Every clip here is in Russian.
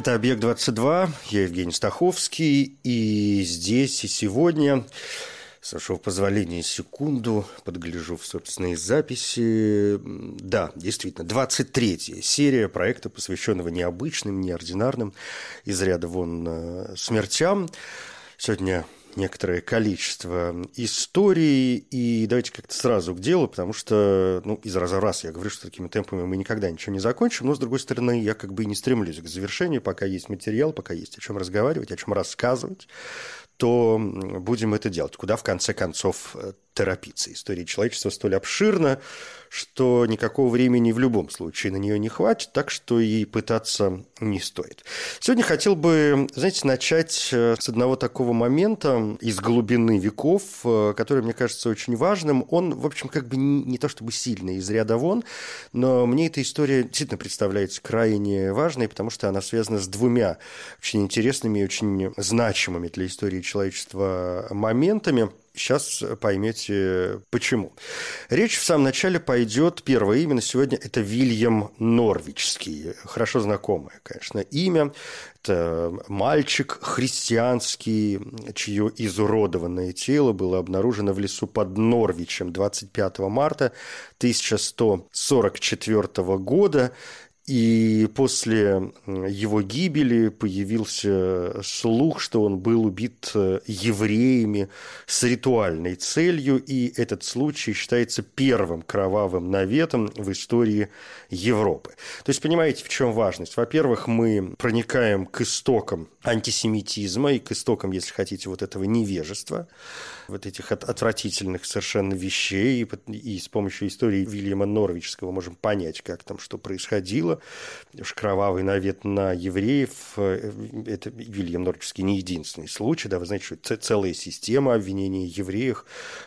Это «Объект-22», я Евгений Стаховский, и здесь, и сегодня, с вашего позволения, секунду, подгляжу в собственные записи. Да, действительно, 23-я серия проекта, посвященного необычным, неординарным, из ряда вон э, смертям. Сегодня некоторое количество историй, и давайте как-то сразу к делу, потому что, ну, из раза в раз я говорю, что такими темпами мы никогда ничего не закончим, но, с другой стороны, я как бы и не стремлюсь к завершению, пока есть материал, пока есть о чем разговаривать, о чем рассказывать, то будем это делать. Куда, в конце концов, э, торопиться? История человечества столь обширна, что никакого времени в любом случае на нее не хватит, так что и пытаться не стоит. Сегодня хотел бы, знаете, начать э, с одного такого момента из глубины веков, э, который, мне кажется, очень важным. Он, в общем, как бы не, то чтобы сильно из ряда вон, но мне эта история действительно представляется крайне важной, потому что она связана с двумя очень интересными и очень значимыми для истории человечества моментами – Сейчас поймете почему. Речь в самом начале пойдет, первое имя на сегодня – это Вильям Норвичский. Хорошо знакомое, конечно, имя. Это мальчик христианский, чье изуродованное тело было обнаружено в лесу под Норвичем 25 марта 1144 года. И после его гибели появился слух, что он был убит э, евреями с ритуальной целью, и этот случай считается первым кровавым наветом в истории Европы. То есть, понимаете, в чем важность? Во-первых, мы проникаем к истокам антисемитизма и к истокам, если хотите, вот этого невежества, вот этих отвратительных совершенно вещей, и с помощью истории Вильяма Норвичского можем понять, как там что происходило. Уж кровавый навет на евреев, э, это Вильям Норвичский не единственный случай, да, вы знаете, что целая система обвинений евреев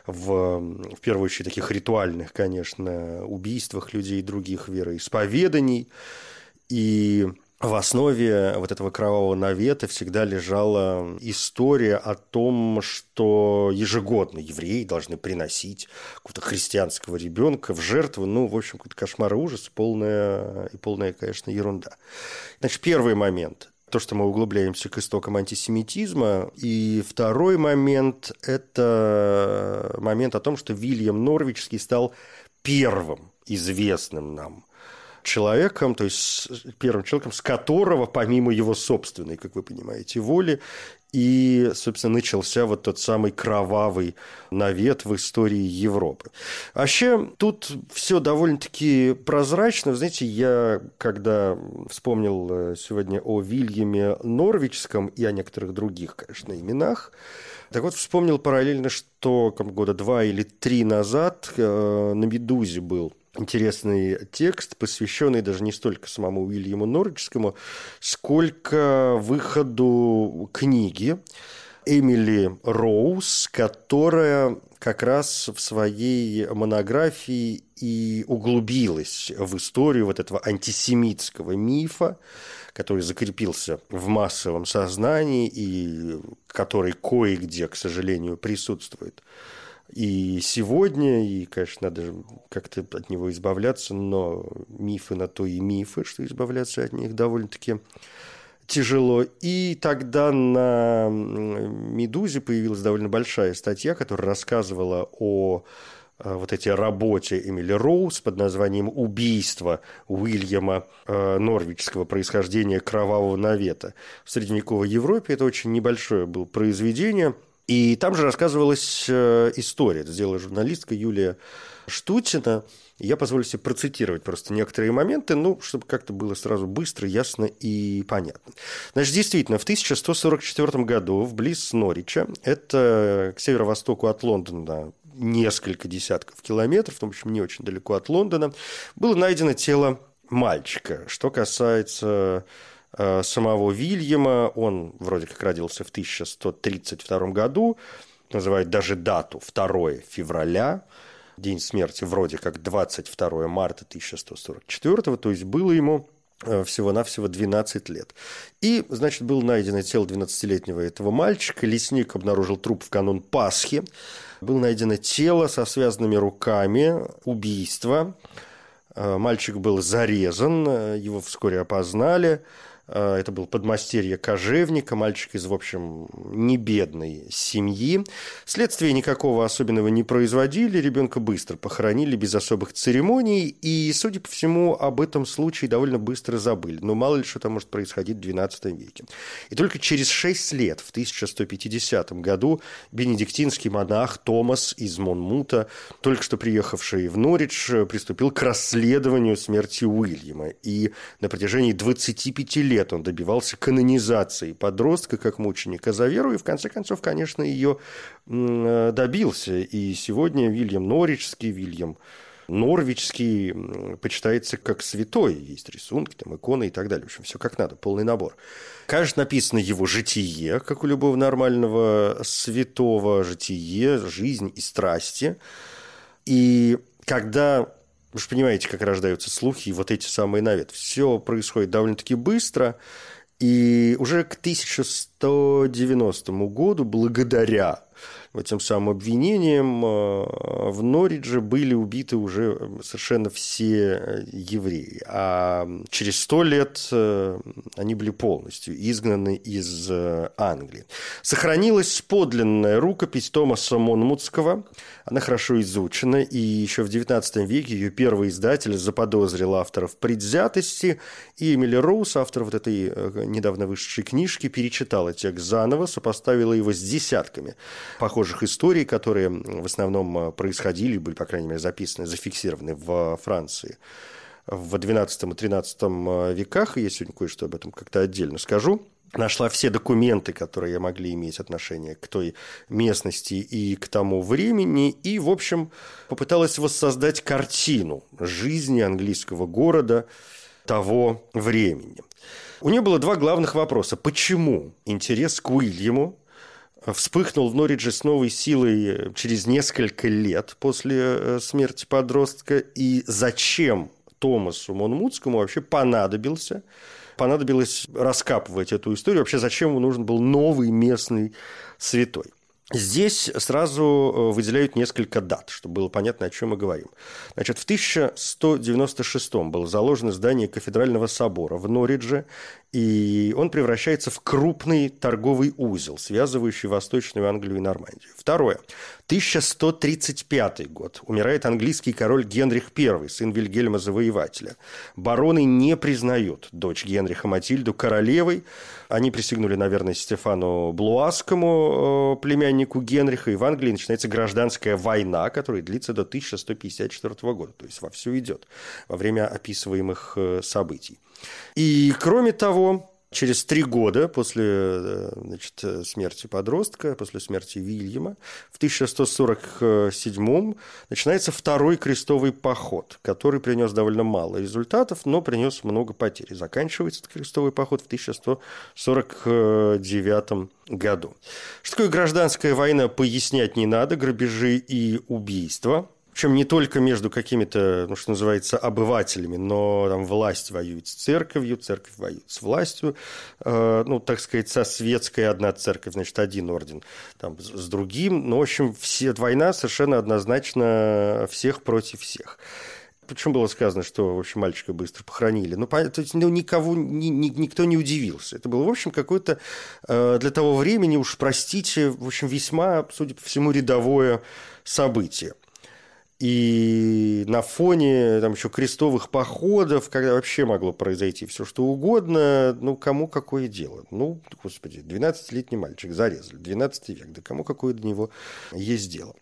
в, в первую очередь, таких ритуальных, конечно, убийствах людей других вероисповеданий, и в основе вот этого кровавого навета всегда лежала история о том, что ежегодно евреи должны приносить какого-то христианского ребенка в жертву. Ну, в общем, какой-то кошмар и ужас, полная и полная, конечно, ерунда. Значит, первый момент то, что мы углубляемся к истокам антисемитизма. И второй момент – это момент о том, что Вильям Норвичский стал первым известным нам человеком, то есть первым человеком, с которого, помимо его собственной, как вы понимаете, воли, и, собственно, начался вот тот самый кровавый навет в истории Европы. Вообще, тут все довольно-таки прозрачно. Знаете, я, когда вспомнил э, сегодня о Вильяме Норвичском и о некоторых других, конечно, именах, так вот, вспомнил параллельно, что года два или три назад э, на «Медузе» был интересный текст, посвященный даже не столько самому Уильяму Норвичскому, сколько выходу книги Эмили Роуз, которая как раз в своей монографии и углубилась в историю вот этого антисемитского мифа, который закрепился в массовом сознании и который кое-где, к сожалению, присутствует и сегодня, и, конечно, надо как-то от него избавляться, но мифы на то и мифы, что избавляться от них довольно-таки тяжело. И тогда на «Медузе» появилась довольно большая статья, которая рассказывала о э, вот этой работе Эмили Роуз под названием «Убийство Уильяма э, Норвичского происхождения кровавого навета». В средневековой Европе это очень небольшое было произведение – и там же рассказывалась э, история. Это сделала журналистка Юлия Штутина. Я позволю себе процитировать просто некоторые моменты, ну, чтобы как-то было сразу быстро, ясно и понятно. Значит, действительно, в 1144 году вблиз Норича, это к северо-востоку от Лондона несколько десятков километров, в общем, не очень далеко от Лондона, было найдено тело мальчика. Что касается самого Вильяма. Он вроде как родился в 1132 году, называют даже дату 2 февраля, день смерти вроде как 22 марта 1144, то есть было ему э, всего-навсего 12 лет. И, значит, было найдено тело 12-летнего этого мальчика. Лесник обнаружил труп в канун Пасхи. Было найдено тело со связанными руками, убийство. Э, мальчик был зарезан, э, его вскоре опознали. Э, это был подмастерье кожевника, мальчик из, в общем, не бедной семьи. Следствие никакого особенного не производили, ребенка быстро похоронили без особых церемоний, и, судя по всему, об этом случае довольно быстро забыли. Но мало ли что там может происходить в XII веке. И только через шесть лет, в 1150 году, бенедиктинский монах Томас из Монмута, только что приехавший в Норридж, приступил к расследованию смерти Уильяма. И на протяжении 25 лет лет он добивался канонизации подростка как мученика за веру, и в конце концов, конечно, ее э, добился. И сегодня Вильям Норичский, Вильям Норвичский почитается как святой. Есть рисунки, там, иконы и так далее. В общем, все как надо, полный набор. Конечно, написано его житие, как у любого нормального святого, житие, жизнь и страсти. И когда вы же понимаете, как рождаются слухи и вот эти самые навет. Все происходит довольно-таки быстро. И уже к 1190 году, благодаря этим самым обвинениям э, в Норридже были убиты уже совершенно все евреи. А через сто лет э, они были полностью изгнаны из э, Англии. Сохранилась подлинная рукопись Томаса Монмутского. Она хорошо изучена, и еще в XIX веке ее первый издатель заподозрил авторов предвзятости, и Эмили Роуз, автор вот этой недавно вышедшей книжки, перечитала текст заново, сопоставила его с десятками похожих историй, которые в основном э, происходили, были, по крайней мере, записаны, зафиксированы в Франции в XII и XIII э, веках, и я сегодня кое-что об этом как-то отдельно скажу, нашла все документы, которые могли иметь отношение к той местности и к тому времени, и, в общем, попыталась воссоздать картину жизни английского города того времени. У нее было два главных вопроса. Почему интерес к Уильяму вспыхнул в Норридже с новой силой через несколько лет после э, смерти подростка. И зачем Томасу Монмутскому вообще понадобился понадобилось раскапывать эту историю. Вообще, зачем ему нужен был новый местный святой? Здесь сразу э, выделяют несколько дат, чтобы было понятно, о чем мы говорим. Значит, в 1196 было заложено здание кафедрального собора в Норридже, и он превращается в крупный торговый узел, связывающий Восточную Англию и Нормандию. Второе. 1135 год. Умирает английский король Генрих I, сын Вильгельма Завоевателя. Бароны не признают дочь Генриха Матильду королевой. Они присягнули, наверное, Стефану Блуаскому, э, племяннику Генриха, и в Англии начинается гражданская война, которая длится до 1154 года. То есть вовсю идет во время описываемых э, событий. И кроме того, Через три года после э, значит, смерти подростка, после смерти Вильяма, в 1147 начинается второй крестовый поход, который принес довольно мало результатов, но принес много потерь. заканчивается этот крестовый поход в 1149 году. Что такое гражданская война, пояснять не надо, грабежи и убийства – причем не только между какими-то, ну, что называется, обывателями, но там власть воюет с церковью, церковь воюет с властью, э, ну, так сказать, со светской одна церковь, значит, один орден там, с другим. Ну, в общем, все, война совершенно однозначно всех против всех. Почему было сказано, что, в общем, мальчика быстро похоронили? Ну, то есть, ну никого, ни, ни, никто не удивился. Это было, в общем, какое-то э, для того времени, уж простите, в общем, весьма, судя по всему, рядовое событие. И на фоне там еще крестовых походов, когда вообще могло произойти все что угодно, ну, кому какое дело? Ну, господи, 12-летний мальчик зарезали, 12 век, да кому какое до него есть дело?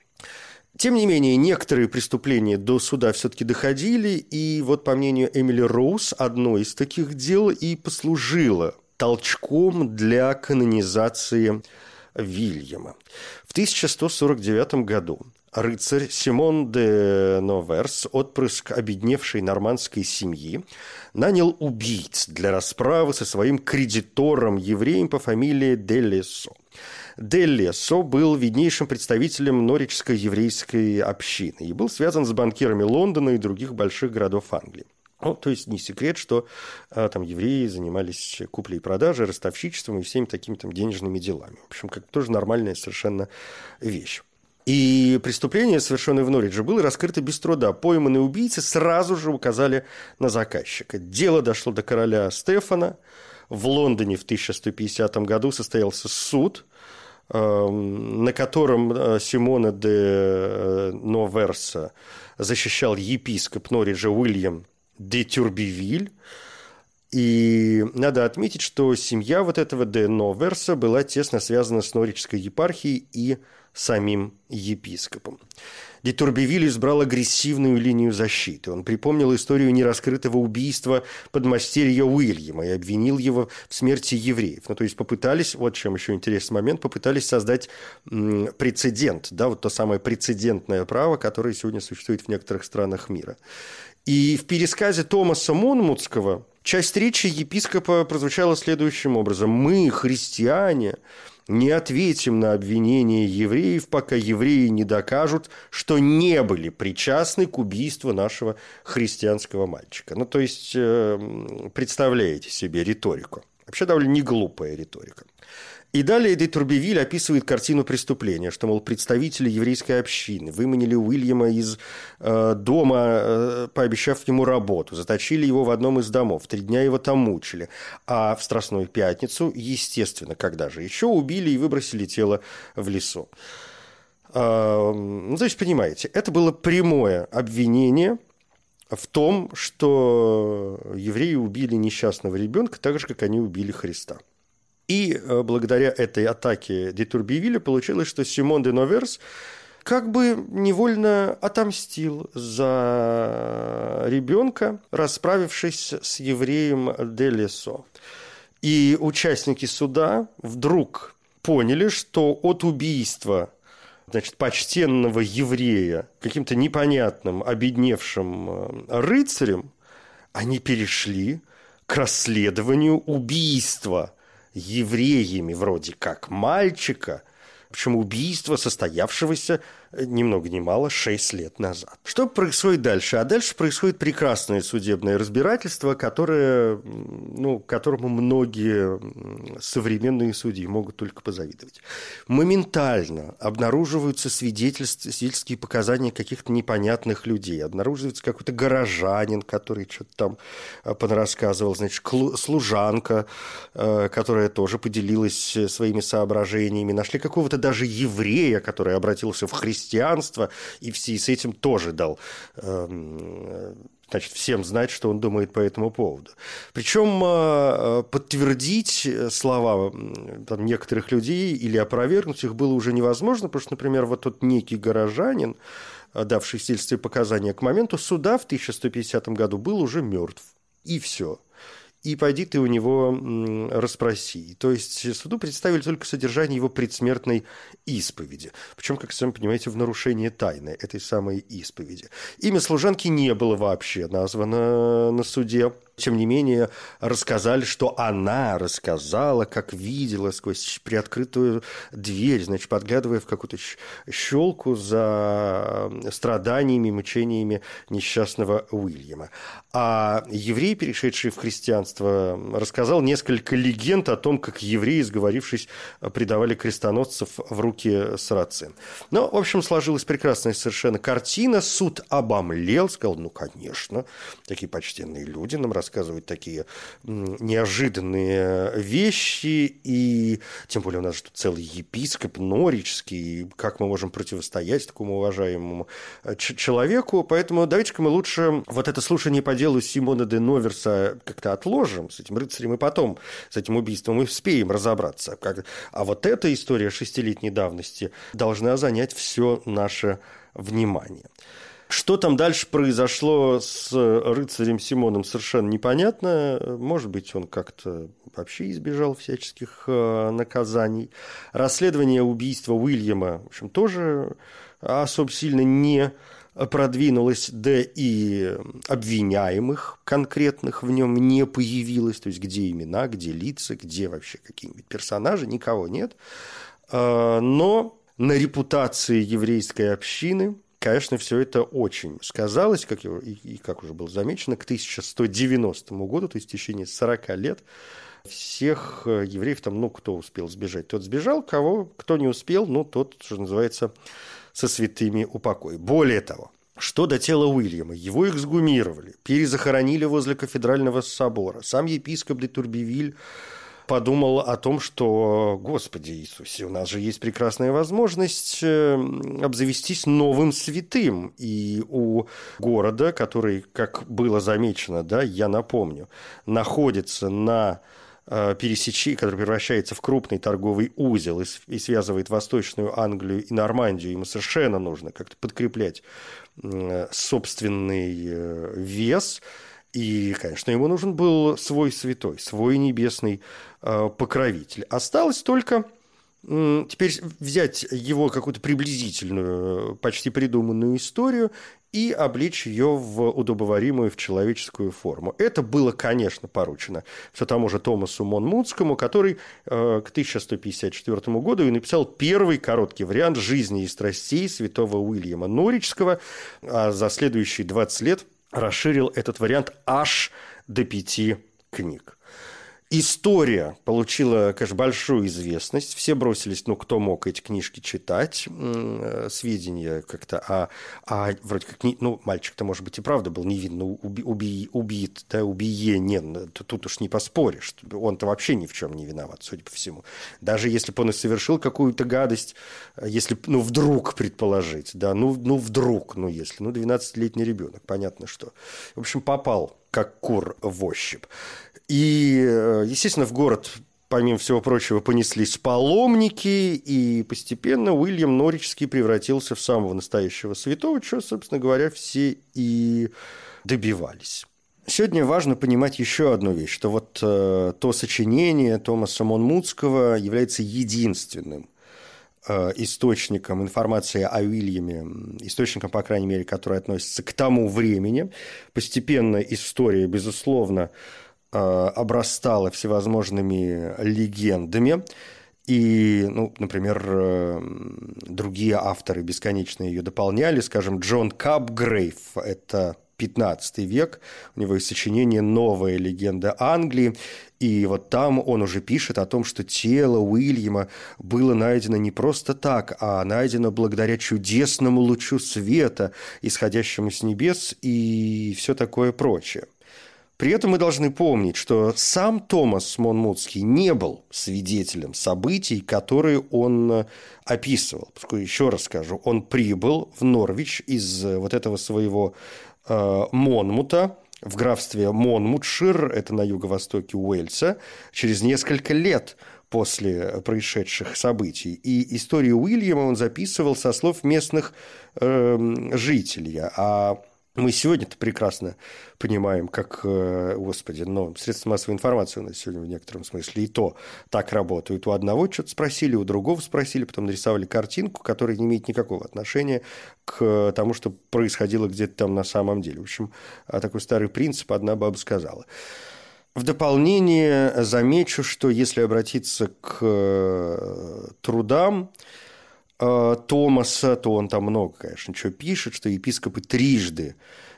Тем не менее, некоторые преступления до суда все-таки доходили, и вот, по мнению Эмили Роуз, одно из таких дел и послужило толчком для канонизации Вильяма. В 1149 году рыцарь Симон де Новерс, отпрыск обедневшей нормандской семьи, нанял убийц для расправы со своим кредитором, евреем по фамилии Делесо. Делесо был виднейшим представителем норичской еврейской общины и был связан с банкирами Лондона и других больших городов Англии. Ну, то есть не секрет, что а, там евреи занимались куплей и продажей, ростовщичеством и всеми такими там денежными делами. В общем, как тоже нормальная совершенно вещь. И преступление, совершенное в Норридже, было раскрыто без труда. Пойманные убийцы сразу же указали на заказчика. Дело дошло до короля Стефана. В Лондоне в 1150 году состоялся суд, эм, на котором э, Симона де э, Новерса защищал епископ Норриджа Уильям де Тюрбивиль. И надо отметить, что семья вот этого де Новерса была тесно связана с Норвичской епархией и самим епископом. Де Турбевиль избрал агрессивную линию защиты. Он припомнил историю нераскрытого убийства подмастерья Уильяма и обвинил его в смерти евреев. Ну, то есть попытались, вот чем еще интересный момент, попытались создать прецедент, да, вот то самое прецедентное право, которое сегодня существует в некоторых странах мира. И в пересказе Томаса Монмутского часть речи епископа прозвучала следующим образом. «Мы, христиане, не ответим на обвинения евреев, пока евреи не докажут, что не были причастны к убийству нашего христианского мальчика. Ну, то есть, э, представляете себе риторику. Вообще довольно не глупая риторика. И далее Де Турбевиль описывает картину преступления, что, мол, представители еврейской общины выманили Уильяма из э, дома, э, пообещав ему работу, заточили его в одном из домов, три дня его там мучили, а в Страстную Пятницу, естественно, когда же еще, убили и выбросили тело в лесу. Э, ну, то понимаете, это было прямое обвинение в том, что евреи убили несчастного ребенка так же, как они убили Христа – и э, благодаря этой атаке де Турбивиля получилось, что Симон де Новерс как бы невольно отомстил за ребенка, расправившись с евреем де Лесо. И участники суда вдруг поняли, что от убийства значит, почтенного еврея каким-то непонятным, обедневшим э, рыцарем, они перешли к расследованию убийства евреями вроде как мальчика, причем убийство состоявшегося ни много ни мало 6 лет назад. Что происходит дальше? А дальше происходит прекрасное судебное разбирательство, которое, ну, которому многие современные судьи могут только позавидовать. Моментально обнаруживаются свидетельства, свидетельские показания каких-то непонятных людей. Обнаруживается какой-то горожанин, который что-то там э, понарассказывал, значит, служанка, э, которая тоже поделилась э, своими соображениями. Нашли какого-то даже еврея, который обратился в христианство христианства, и в связи с этим тоже дал эм, значит, всем знать, что он думает по этому поводу. Причем э, подтвердить слова там, некоторых людей или опровергнуть их было уже невозможно, потому что, например, вот тот некий горожанин, э, давший свидетельстве показания к моменту суда в 1150 году, был уже мертв. И все и пойди ты у него расспроси. То есть суду представили только содержание его предсмертной исповеди. Причем, как сами понимаете, в нарушение тайны этой самой исповеди. Имя служанки не было вообще названо на суде тем не менее, рассказали, что она рассказала, как видела сквозь приоткрытую дверь, значит, подглядывая в какую-то щелку за страданиями, мучениями несчастного Уильяма. А еврей, перешедший в христианство, рассказал несколько легенд о том, как евреи, сговорившись, предавали крестоносцев в руки сарацин. Но, в общем, сложилась прекрасная совершенно картина. Суд обомлел, сказал, ну, конечно, такие почтенные люди нам рассказывают рассказывать такие неожиданные вещи, и тем более у нас тут целый епископ норический, как мы можем противостоять такому уважаемому э, человеку, поэтому давайте-ка мы лучше вот это слушание по делу Симона деНоверса как-то отложим с этим рыцарем, и потом с этим убийством мы успеем разобраться. Как... А вот эта история шестилетней давности должна занять все наше внимание. Что там дальше произошло с рыцарем Симоном, совершенно непонятно. Может быть, он как-то вообще избежал всяческих э, наказаний. Расследование убийства Уильяма, в общем, тоже особо сильно не продвинулось, да и обвиняемых конкретных в нем не появилось, то есть где имена, где лица, где вообще какие-нибудь персонажи, никого нет. Э, но на репутации еврейской общины – конечно, все это очень сказалось, как, и, и как уже было замечено, к 1190 году, то есть в течение 40 лет, всех э, евреев там, ну, кто успел сбежать, тот сбежал, кого, кто не успел, ну, тот, что называется, со святыми упокой. Более того, что до тела Уильяма? Его эксгумировали, перезахоронили возле кафедрального собора. Сам епископ де Турбивиль подумал о том, что, Господи Иисусе, у нас же есть прекрасная возможность э, обзавестись новым святым. И у города, который, как было замечено, да, я напомню, находится на э, пересечении, который превращается в крупный торговый узел и, и связывает Восточную Англию и Нормандию, ему совершенно нужно как-то подкреплять э, собственный вес – и, конечно, ему нужен был свой святой, свой небесный э, покровитель. Осталось только теперь взять его какую-то приблизительную, почти придуманную историю и облечь ее в удобоваримую, в человеческую форму. Это было, конечно, поручено все тому же Томасу Монмутскому, который э, к 1154 году и написал первый короткий вариант жизни и страстей святого Уильяма Норичского, а за следующие 20 лет – расширил этот вариант аж до пяти книг. История получила, конечно, большую известность. Все бросились, ну, кто мог эти книжки читать, э, сведения как-то, а, а вроде как, не, ну, мальчик-то, может быть, и правда был невинно уби, уби, убит, да, убиенен, тут уж не поспоришь. Он-то вообще ни в чем не виноват, судя по всему. Даже если бы он и совершил какую-то гадость, если, ну, вдруг предположить, да, ну, ну, вдруг, ну, если, ну, 12-летний ребенок, понятно, что. В общем, попал как кур в ощупь. И, э, естественно, в город помимо всего прочего, понеслись паломники, и постепенно Уильям Норичский превратился в самого настоящего святого, чего, собственно говоря, все и добивались. Сегодня важно понимать еще одну вещь, что вот э, то сочинение Томаса Монмутского является единственным э, источником информации о Уильяме, источником, по крайней мере, который относится к тому времени. Постепенно история, безусловно, обрастала всевозможными легендами. И, ну, например, э, другие авторы бесконечно ее дополняли. Скажем, Джон Капгрейв – это 15 век, у него есть сочинение «Новая легенда Англии», и вот там он уже пишет о том, что тело Уильяма было найдено не просто так, а найдено благодаря чудесному лучу света, исходящему с небес и все такое прочее. При этом мы должны помнить, что сам Томас Монмутский не был свидетелем событий, которые он э, описывал. Поскольку, еще раз скажу, он прибыл в Норвич из э, вот этого своего э, Монмута, в графстве Монмутшир, это на юго-востоке Уэльса, через несколько лет после происшедших событий. И историю Уильяма он записывал со слов местных э, жителей. А мы сегодня-то прекрасно понимаем, как, э, господи, но средства массовой информации у нас сегодня в некотором смысле и то так работают. У одного что-то спросили, у другого спросили, потом нарисовали картинку, которая не имеет никакого отношения к тому, что происходило где-то там на самом деле. В общем, а такой старый принцип одна баба сказала. В дополнение замечу, что если обратиться к э, трудам, Э, Томаса, то он там много, конечно, чего пишет, что епископы трижды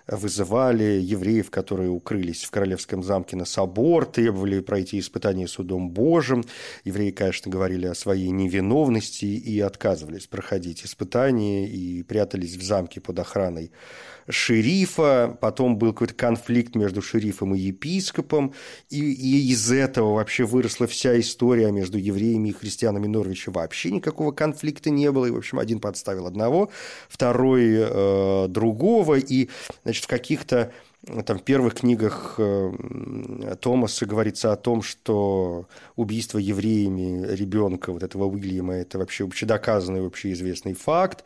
вызывали евреев, которые укрылись в королевском замке на собор, требовали пройти испытание судом Божьим. Евреи, конечно, говорили о своей невиновности и отказывались проходить испытания и прятались в замке под охраной шерифа, потом был какой-то конфликт между шерифом и епископом, и, и из этого вообще выросла вся история между евреями и христианами Норвича. Вообще никакого конфликта не было, и, в общем, один подставил одного, второй э, другого, и, значит, в каких-то там в первых книгах э, Томаса говорится о том, что убийство евреями ребенка вот этого Уильяма – это вообще общедоказанный, общеизвестный факт.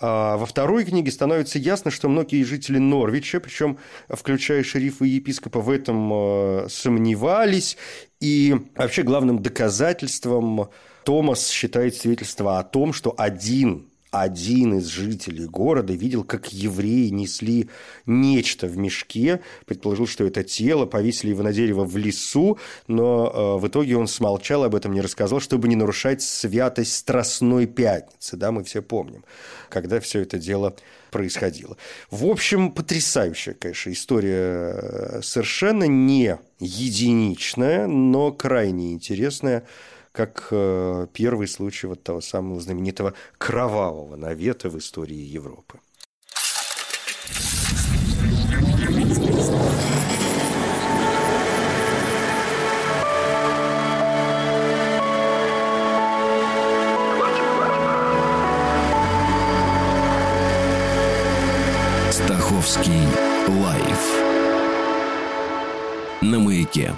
А во второй книге становится ясно, что многие жители Норвича, причем включая шерифа и епископа, в этом э, сомневались. И вообще главным доказательством Томас считает свидетельство о том, что один один из жителей города видел, как евреи несли нечто в мешке, предположил, что это тело, повесили его на дерево в лесу, но э, в итоге он смолчал об этом, не рассказал, чтобы не нарушать святость Страстной Пятницы, да, мы все помним, когда все это дело происходило. В общем, потрясающая, конечно, история э, совершенно не единичная, но крайне интересная как э, первый случай вот того самого знаменитого кровавого навета в истории Европы. Стаховский лайф на маяке.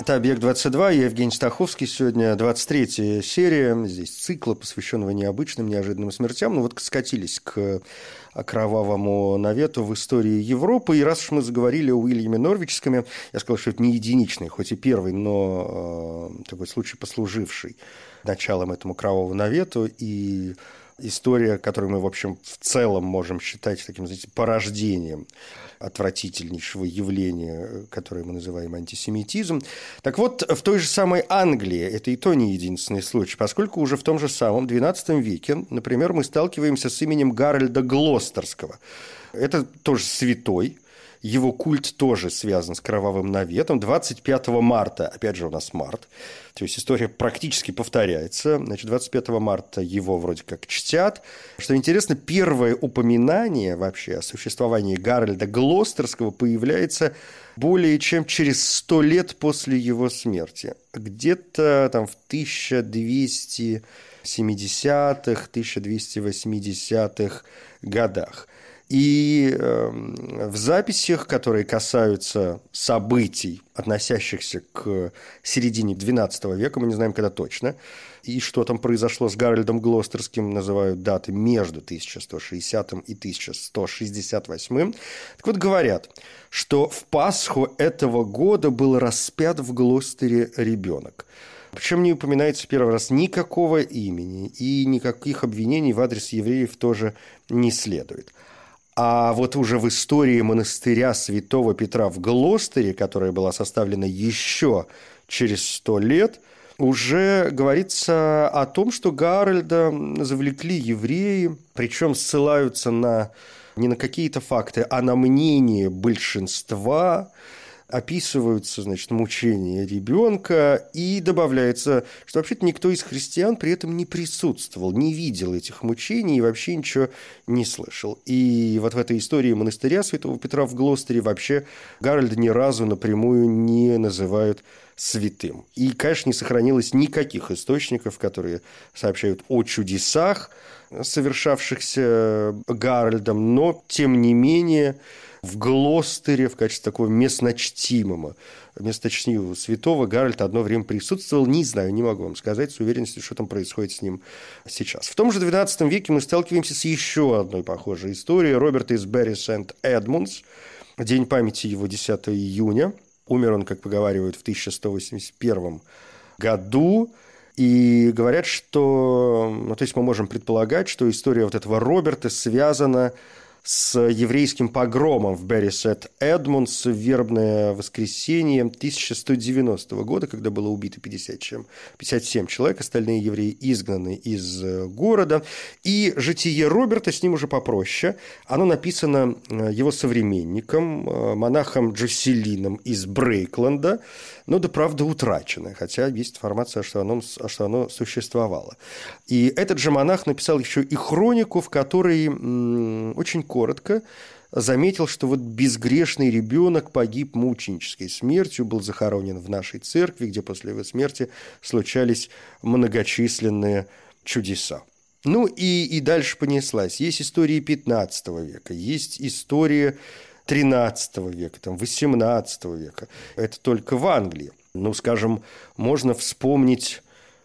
Это «Объект-22», я Евгений Стаховский. Сегодня 23 серия, здесь цикла, посвященного необычным, неожиданным смертям. Ну вот скатились к кровавому навету в истории Европы. И раз уж мы заговорили о Уильяме Норвичском, я сказал, что это не единичный, хоть и первый, но э, такой случай, послуживший началом этому кровавому навету. И история, которую мы, в общем, в целом можем считать таким, знаете, порождением отвратительнейшего явления, которое мы называем антисемитизм. Так вот, в той же самой Англии, это и то не единственный случай, поскольку уже в том же самом XII веке, например, мы сталкиваемся с именем Гарольда Глостерского. Это тоже святой, его культ тоже связан с кровавым наветом. 25 марта, опять же у нас март, то есть история практически повторяется. Значит, 25 марта его вроде как чтят. Что интересно, первое упоминание вообще о существовании Гарольда Глостерского появляется более чем через сто лет после его смерти. Где-то там в 1270-х, 1280-х годах. И эм, в записях, которые касаются событий, относящихся к середине XII века, мы не знаем, когда точно, и что там произошло с Гарольдом Глостерским, называют даты между 1160 и 1168. Так вот, говорят, что в Пасху этого года был распят в Глостере ребенок. Причем не упоминается первый раз никакого имени, и никаких обвинений в адрес евреев тоже не следует. А вот уже в истории монастыря святого Петра в Глостере, которая была составлена еще через сто лет, уже говорится о том, что Гарольда завлекли евреи, причем ссылаются на не на какие-то факты, а на мнение большинства описываются, значит, мучения ребенка, и добавляется, что вообще-то никто из христиан при этом не присутствовал, не видел этих мучений и вообще ничего не слышал. И вот в этой истории монастыря Святого Петра в Глостере вообще Гарольда ни разу напрямую не называют святым. И, конечно, не сохранилось никаких источников, которые сообщают о чудесах, совершавшихся Гарольдом, но, тем не менее, в Глостере в качестве такого местночтимого, местночтимого святого Гарольд одно время присутствовал. Не знаю, не могу вам сказать с уверенностью, что там происходит с ним сейчас. В том же XII веке мы сталкиваемся с еще одной похожей историей. Роберт из Берри Сент-Эдмундс. День памяти его 10 июня. Умер он, как поговаривают, в 1181 году. И говорят, что... Ну, то есть мы можем предполагать, что история вот этого Роберта связана с еврейским погромом в Беррисет Эдмундс в вербное воскресенье 1190 года, когда было убито 50 чем, 57 человек, остальные евреи изгнаны из э, города. И житие Роберта с ним уже попроще. Оно написано э, его современником, э, монахом Джоселином из Брейкленда, но да правда утрачено, хотя есть информация, что оно, что оно существовало. И этот же монах написал еще и хронику, в которой очень коротко заметил, что вот безгрешный ребенок погиб мученической смертью, был захоронен в нашей церкви, где после его смерти случались многочисленные чудеса. Ну и, и дальше понеслась. Есть истории 15 века, есть истории 13 века, там, 18 века. Это только в Англии. Ну, скажем, можно вспомнить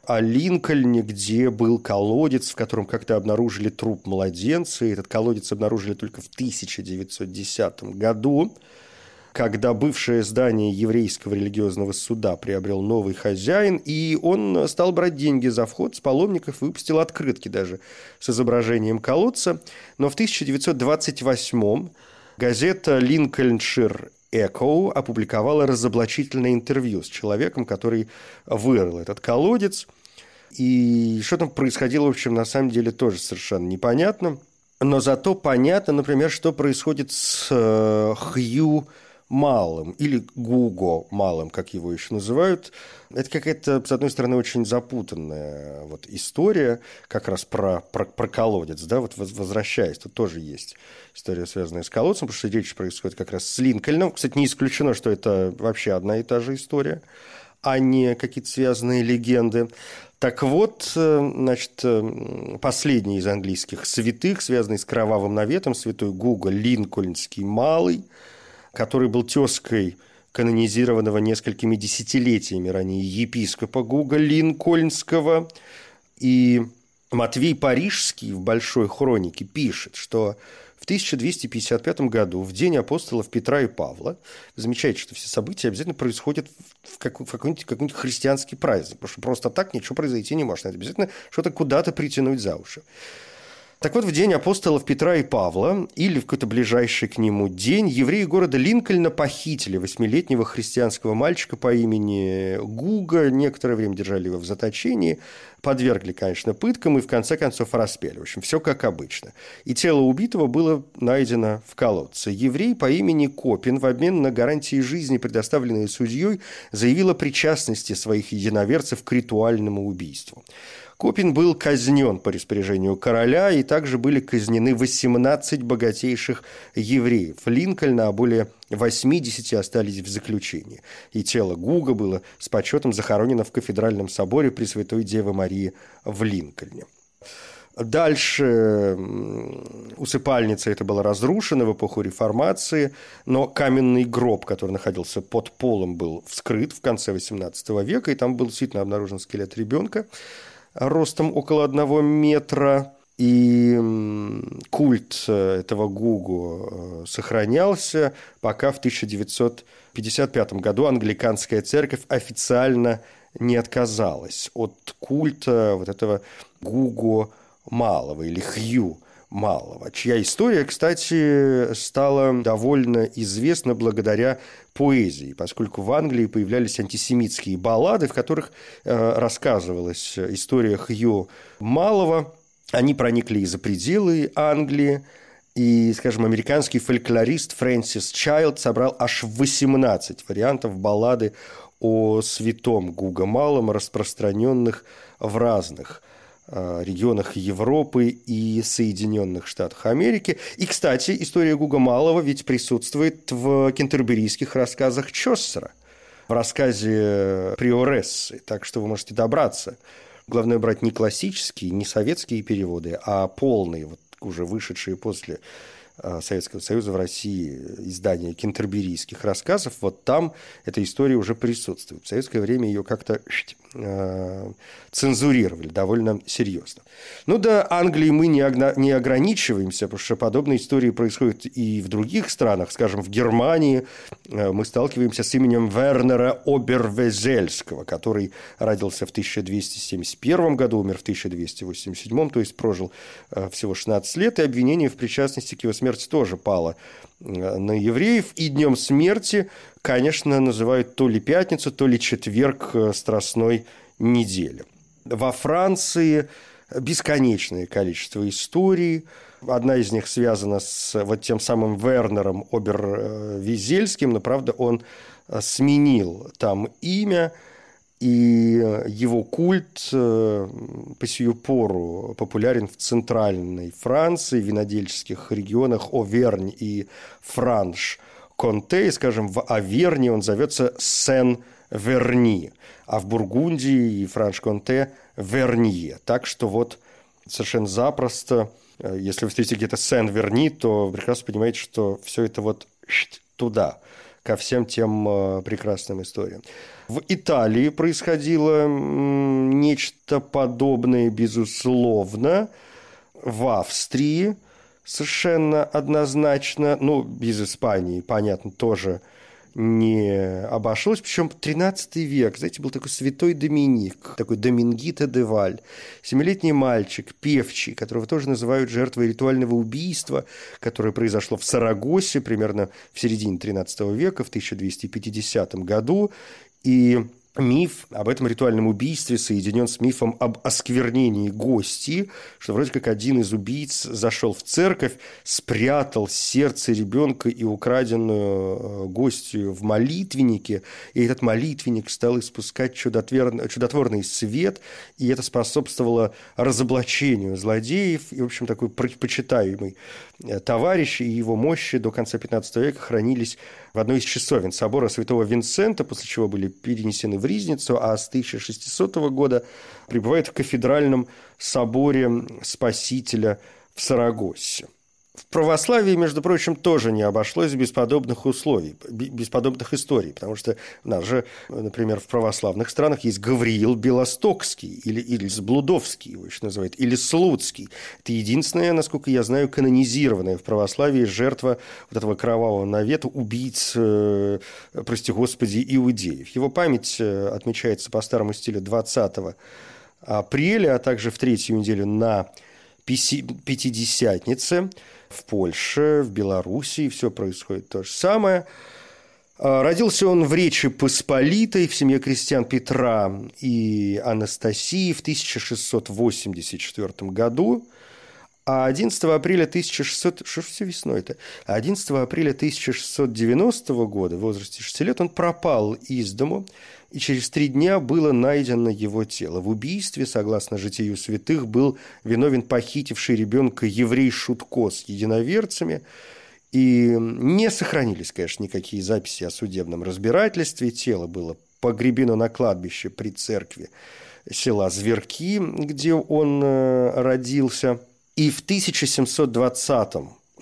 о Линкольне, где был колодец, в котором как-то обнаружили труп младенца. И этот колодец обнаружили только в 1910 году когда бывшее здание еврейского религиозного суда приобрел новый хозяин, и он стал брать деньги за вход с паломников выпустил открытки даже с изображением колодца. Но в 1928 газета «Линкольншир Эко опубликовала разоблачительное интервью с человеком, который вырыл этот колодец. И что там происходило, в общем, на самом деле тоже совершенно непонятно. Но зато понятно, например, что происходит с э, Хью малым или Гуго малым, как его еще называют. Это какая-то, с одной стороны, очень запутанная вот история, как раз про, про, про колодец, да, вот возвращаясь, тут тоже есть история, связанная с колодцем, потому что речь происходит как раз с Линкольном. Кстати, не исключено, что это вообще одна и та же история, а не какие-то связанные легенды. Так вот, э, значит, э, последний из английских святых, связанный с кровавым наветом, святой Гуго Линкольнский Малый – который был тезкой канонизированного несколькими десятилетиями ранее епископа Гуга Линкольнского. И Матвей Парижский в «Большой хронике» пишет, что в 1255 году, в день апостолов Петра и Павла, замечайте, что все события обязательно происходят в, какой-нибудь, какой-нибудь христианский праздник, потому что просто так ничего произойти не может. Надо обязательно что-то куда-то притянуть за уши. Так вот, в день апостолов Петра и Павла, или в какой-то ближайший к нему день, евреи города Линкольна похитили восьмилетнего христианского мальчика по имени Гуга, некоторое время держали его в заточении, подвергли, конечно, пыткам и в конце концов распяли. В общем, все как обычно. И тело убитого было найдено в колодце. Еврей по имени Копин в обмен на гарантии жизни, предоставленные судьей, заявил о причастности своих единоверцев к ритуальному убийству. Копин был казнен по распоряжению короля, и также были казнены 18 богатейших евреев Линкольна, а более 80 остались в заключении. И тело Гуга было с почетом захоронено в кафедральном соборе Пресвятой Девы Марии в Линкольне. Дальше усыпальница это была разрушена в эпоху реформации, но каменный гроб, который находился под полом, был вскрыт в конце XVIII века, и там был действительно обнаружен скелет ребенка ростом около одного метра, и культ э, этого Гугу э, сохранялся, пока в 1955 году. Англиканская церковь официально не отказалась от культа вот этого Гугу Малого или Хью Малого, чья история, кстати, стала довольно известна благодаря поэзии, поскольку в Англии появлялись антисемитские баллады, в которых э, рассказывалась история Хью Малого. Они проникли и за пределы Англии, и, скажем, американский фольклорист Фрэнсис Чайлд собрал аж 18 вариантов баллады о святом Гуга Малом, распространенных в разных регионах Европы и Соединенных Штатах Америки. И, кстати, история Гуга Малого ведь присутствует в кентерберийских рассказах Чоссера, в рассказе Приорессы, так что вы можете добраться. Главное брать не классические, не советские переводы, а полные, вот уже вышедшие после Э, Советского Союза в России издание кентерберийских рассказов, вот там эта история уже присутствует. В советское время ее как-то э, цензурировали довольно серьезно. Ну да, Англии мы не, не ограничиваемся, потому что подобные истории происходят и в других странах. Скажем, в Германии э, мы сталкиваемся с именем Вернера Обервезельского, который родился в 1271 году, умер в 1287, то есть прожил всего 16 лет, и обвинение в причастности к его смерти смерти тоже пала э, на евреев. И днем смерти, конечно, называют то ли пятницу, то ли четверг э, Страстной недели. Во Франции бесконечное количество историй. Одна из них связана с вот тем самым Вернером Обервизельским, но, правда, он э, сменил там имя – и его культ э, по сию пору популярен в центральной Франции, в винодельческих регионах Овернь и Франш. Конте, и, скажем, в Аверне он зовется Сен-Верни, а в Бургундии и Франш-Конте – Вернье. Так что вот совершенно запросто, э, если вы встретите где-то Сен-Верни, то прекрасно понимаете, что все это вот туда – ко всем тем э, прекрасным историям. В Италии происходило нечто подобное, безусловно. В Австрии совершенно однозначно, ну, без Испании, понятно, тоже – не обошлось. Причем 13 век, знаете, был такой святой Доминик, такой Домингита де Валь, семилетний мальчик, певчий, которого тоже называют жертвой ритуального убийства, которое произошло в Сарагосе примерно в середине 13 века, в 1250 году. И миф об этом ритуальном убийстве соединен с мифом об осквернении гости, что вроде как один из убийц зашел в церковь, спрятал сердце ребенка и украденную э, гостью в молитвеннике, и этот молитвенник стал испускать чудотворный свет, и это способствовало разоблачению злодеев, и, в общем, такой почитаемый э, товарищ. И его мощи до конца XV века хранились в одной из часовен собора святого Винсента, после чего были перенесены в Ризницу, а с 1600 года пребывает в кафедральном соборе Спасителя в Сарагосе. В православии, между прочим, тоже не обошлось без подобных условий, без подобных историй, потому что у нас же, например, в православных странах есть Гавриил Белостокский или, или Сблудовский, его еще называют, или Слуцкий. Это единственная, насколько я знаю, канонизированная в православии жертва вот этого кровавого навета убийц, э, прости господи, иудеев. Его память э, отмечается по старому стилю 20 апреля, а также в третью неделю на Пятидесятнице – в Польше, в Белоруссии все происходит то же самое. А, родился он в Речи Посполитой в семье крестьян Петра и Анастасии в 1684 году. А 11 апреля 1600... Что ж все весной это? 11 апреля 1690 года, в возрасте 6 лет, он пропал из дому и через три дня было найдено его тело. В убийстве, согласно житию святых, был виновен похитивший ребенка еврей Шутко с единоверцами. И не сохранились, конечно, никакие записи о судебном разбирательстве. Тело было погребено на кладбище при церкви села Зверки, где он э, родился. И в 1720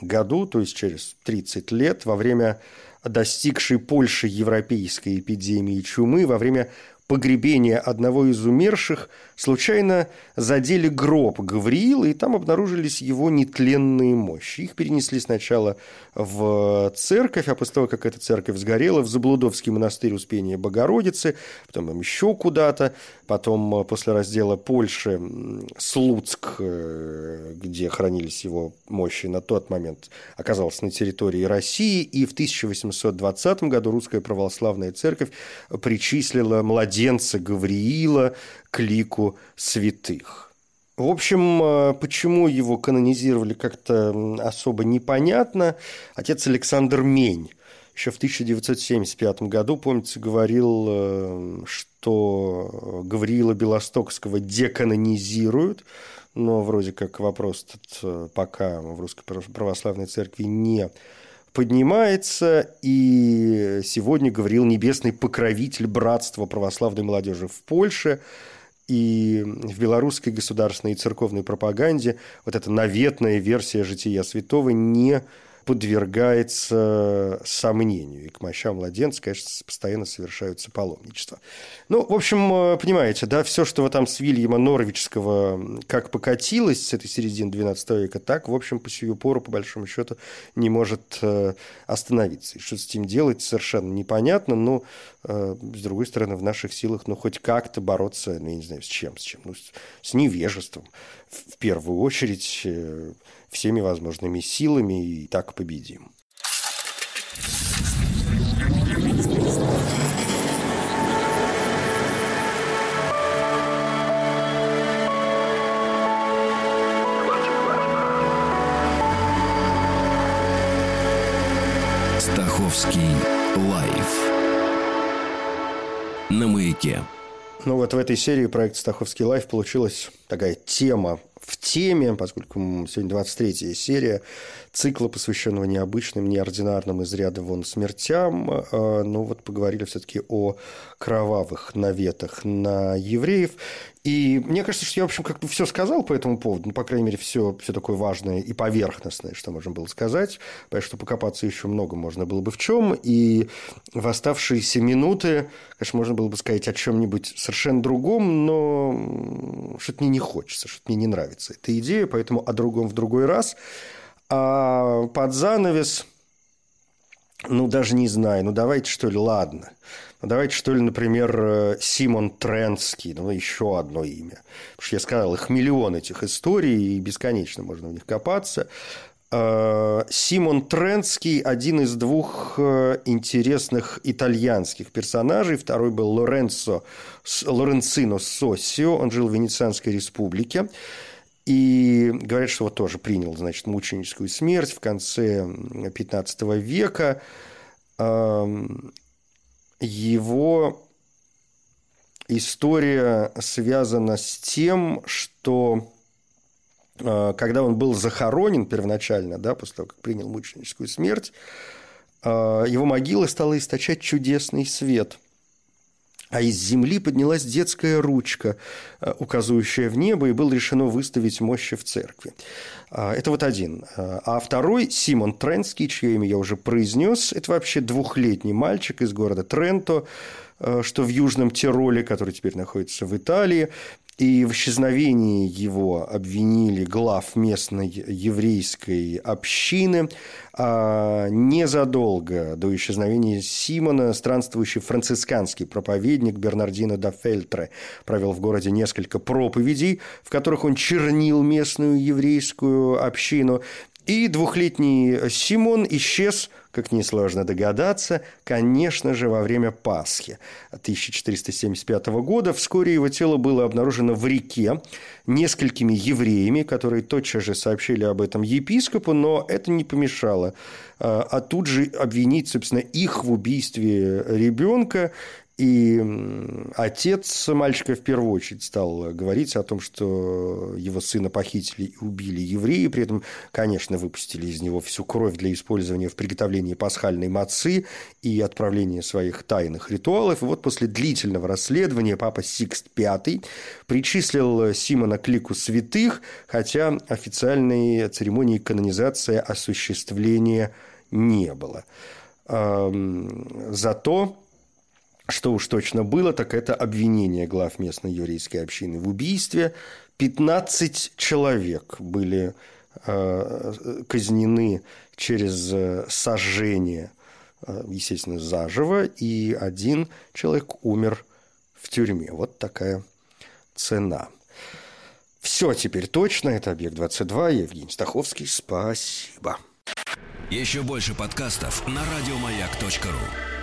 году, то есть через 30 лет, во время достигшей Польши европейской эпидемии чумы во время погребения одного из умерших случайно задели гроб Гавриила, и там обнаружились его нетленные мощи. Их перенесли сначала в церковь, а после того, как эта церковь сгорела, в Заблудовский монастырь Успения Богородицы, потом еще куда-то, потом э, после раздела Польши Слуцк, э, где хранились его мощи на тот момент, оказался на территории России, и в 1820 году Русская Православная Церковь причислила младенца Гавриила к лику святых. В общем, э, почему его канонизировали как-то особо непонятно. Отец Александр Мень еще в 1975 году, помнится, говорил, э, что Гавриила Белостокского деканонизируют, но вроде как вопрос этот э, пока в Русской Православной Церкви не поднимается, и сегодня Гавриил Небесный покровитель братства православной молодежи в Польше – и в белорусской государственной и церковной пропаганде. Вот эта наветная версия жития святого не подвергается сомнению. И к мощам младенца, конечно, постоянно совершаются паломничества. Ну, в общем, э, понимаете, да, все, что вы там с Вильяма Норвичского как покатилось с этой середины XII века, так, в общем, по сию пору, по большому счету, не может э, остановиться. И что с этим делать, совершенно непонятно, но, э, с другой стороны, в наших силах, ну, хоть как-то бороться, ну, я не знаю, с чем, с чем, ну, с, с невежеством, в первую очередь, всеми возможными силами и так победим. Стаховский лайф на маяке. Ну вот в этой серии проекта «Стаховский лайф» получилась такая тема в теме, поскольку сегодня 23 серия цикла, посвященного необычным, неординарным из ряда вон смертям. Э, ну вот поговорили все-таки о кровавых наветах на евреев. И мне кажется, что я, в общем, как бы все сказал по этому поводу, ну, по крайней мере, все, все такое важное и поверхностное, что можно было сказать, потому что покопаться еще много можно было бы в чем, и в оставшиеся минуты, конечно, можно было бы сказать о чем-нибудь совершенно другом, но что-то мне не хочется, что-то мне не нравится эта идея, поэтому о другом в другой раз. А под занавес, ну, даже не знаю, ну, давайте, что ли, ладно – давайте, что ли, например, э, Симон Тренский, ну, еще одно имя. Потому что я сказал, их миллион этих историй, и бесконечно можно в них копаться. Э, Симон Тренский – один из двух э, интересных итальянских персонажей. Второй был Лоренцо, Лоренцино Соссио, он жил в Венецианской республике. И говорят, что вот тоже принял, значит, мученическую смерть в конце 15 века. Его история связана с тем, что э, когда он был захоронен первоначально, да, после того, как принял мученическую смерть, э, его могила стала источать чудесный свет – а из земли поднялась детская ручка, э, указывающая в небо, и было решено выставить мощи в церкви. А, это вот один. А, а второй, Симон Тренский, чье имя я уже произнес, это вообще двухлетний мальчик из города Тренто, э, что в Южном Тироле, который теперь находится в Италии. И в исчезновении его обвинили глав местной еврейской общины. А незадолго до исчезновения Симона странствующий францисканский проповедник Бернардино да Фельтре провел в городе несколько проповедей, в которых он чернил местную еврейскую общину. И двухлетний Симон исчез – как несложно догадаться, конечно же, во время Пасхи 1475 года. Вскоре его тело было обнаружено в реке несколькими евреями, которые тотчас же сообщили об этом епископу, но это не помешало а, а тут же обвинить, собственно, их в убийстве ребенка и отец мальчика в первую очередь стал говорить о том, что его сына похитили и убили евреи, при этом, конечно, выпустили из него всю кровь для использования в приготовлении пасхальной мацы и отправления своих тайных ритуалов. И вот после длительного расследования папа Сикст V причислил Симона к лику святых, хотя официальной церемонии канонизации осуществления не было. Зато что уж точно было, так это обвинение глав местной еврейской общины в убийстве. 15 человек были э, казнены через э, сожжение, э, естественно, заживо, и один человек умер в тюрьме. Вот такая цена. Все теперь точно. Это «Объект-22». Евгений Стаховский. Спасибо. Еще больше подкастов на радиомаяк.ру